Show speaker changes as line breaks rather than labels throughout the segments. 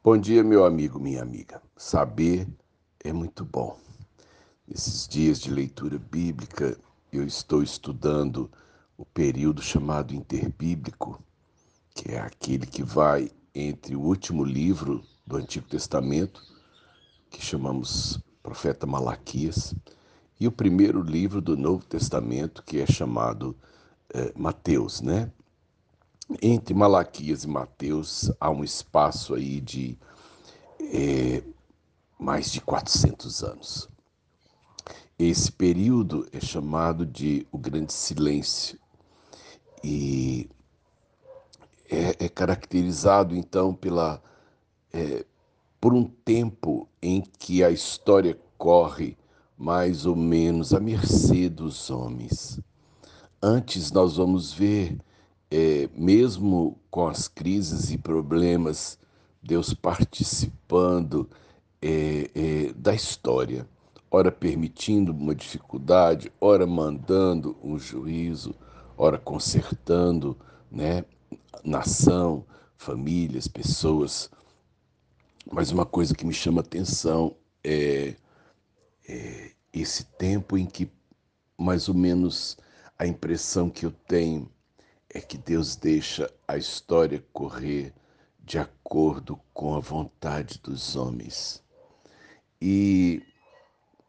Bom dia, meu amigo, minha amiga. Saber é muito bom. Nesses dias de leitura bíblica, eu estou estudando o período chamado interbíblico, que é aquele que vai entre o último livro do Antigo Testamento, que chamamos Profeta Malaquias, e o primeiro livro do Novo Testamento, que é chamado é, Mateus, né? Entre Malaquias e Mateus há um espaço aí de é, mais de 400 anos. Esse período é chamado de o Grande Silêncio e é, é caracterizado então pela é, por um tempo em que a história corre mais ou menos à mercê dos homens. Antes nós vamos ver é, mesmo com as crises e problemas, Deus participando é, é, da história, ora permitindo uma dificuldade, ora mandando um juízo, ora consertando, né, nação, famílias, pessoas. Mas uma coisa que me chama atenção é, é esse tempo em que mais ou menos a impressão que eu tenho é que Deus deixa a história correr de acordo com a vontade dos homens. E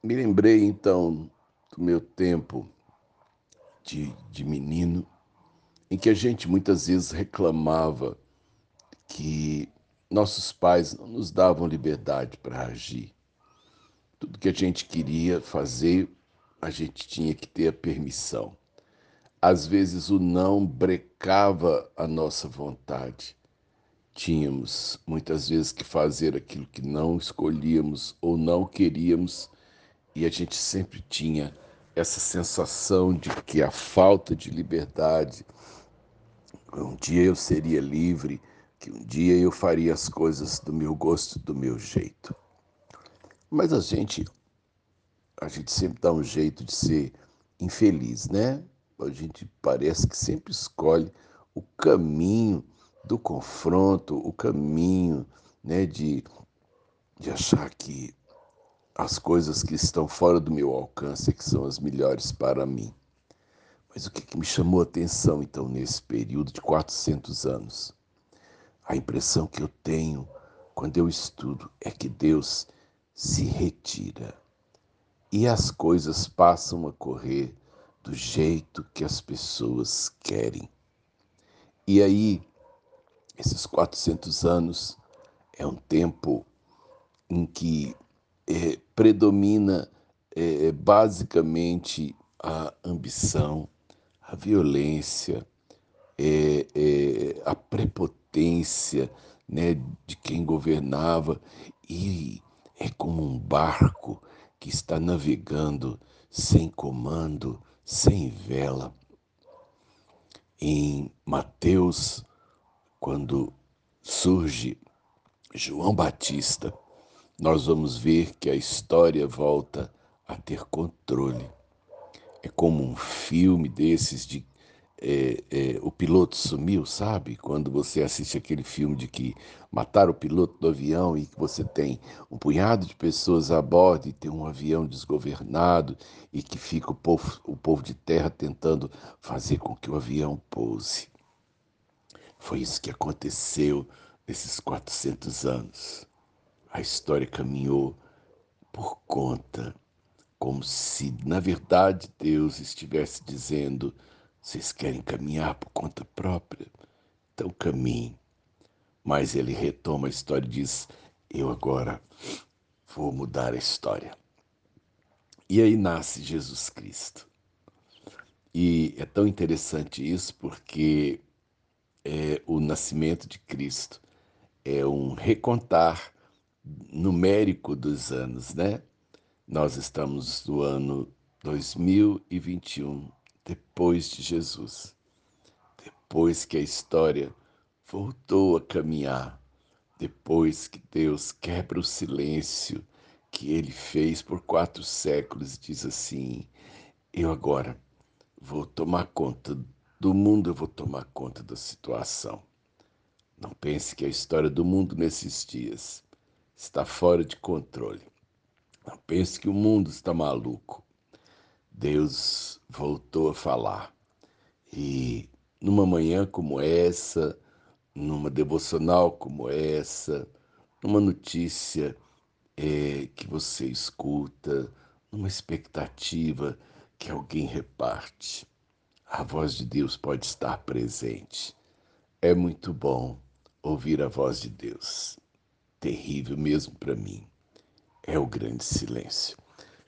me lembrei então do meu tempo de, de menino, em que a gente muitas vezes reclamava que nossos pais não nos davam liberdade para agir. Tudo que a gente queria fazer, a gente tinha que ter a permissão. Às vezes o não brecava a nossa vontade. Tínhamos muitas vezes que fazer aquilo que não escolhíamos ou não queríamos, e a gente sempre tinha essa sensação de que a falta de liberdade, um dia eu seria livre, que um dia eu faria as coisas do meu gosto, do meu jeito. Mas a gente a gente sempre dá um jeito de ser infeliz, né? A gente parece que sempre escolhe o caminho do confronto, o caminho né, de, de achar que as coisas que estão fora do meu alcance é que são as melhores para mim. Mas o que, que me chamou a atenção, então, nesse período de 400 anos? A impressão que eu tenho quando eu estudo é que Deus se retira e as coisas passam a correr do jeito que as pessoas querem. E aí, esses 400 anos é um tempo em que é, predomina é, basicamente a ambição, a violência, é, é, a prepotência né, de quem governava, e é como um barco que está navegando sem comando, sem vela. Em Mateus, quando surge João Batista, nós vamos ver que a história volta a ter controle. É como um filme desses de é, é, o piloto sumiu, sabe? Quando você assiste aquele filme de que mataram o piloto do avião e que você tem um punhado de pessoas a bordo e tem um avião desgovernado e que fica o povo, o povo de terra tentando fazer com que o avião pouse. Foi isso que aconteceu nesses 400 anos. A história caminhou por conta, como se, na verdade, Deus estivesse dizendo vocês querem caminhar por conta própria? Então caminhem. Mas ele retoma a história e diz: Eu agora vou mudar a história. E aí nasce Jesus Cristo. E é tão interessante isso porque é, o nascimento de Cristo é um recontar numérico dos anos, né? Nós estamos no ano 2021 depois de Jesus, depois que a história voltou a caminhar, depois que Deus quebra o silêncio que ele fez por quatro séculos, diz assim: Eu agora vou tomar conta do mundo, eu vou tomar conta da situação. Não pense que a história do mundo nesses dias está fora de controle. Não pense que o mundo está maluco. Deus voltou a falar. E numa manhã como essa, numa devocional como essa, numa notícia é, que você escuta, numa expectativa que alguém reparte, a voz de Deus pode estar presente. É muito bom ouvir a voz de Deus. Terrível mesmo para mim. É o grande silêncio.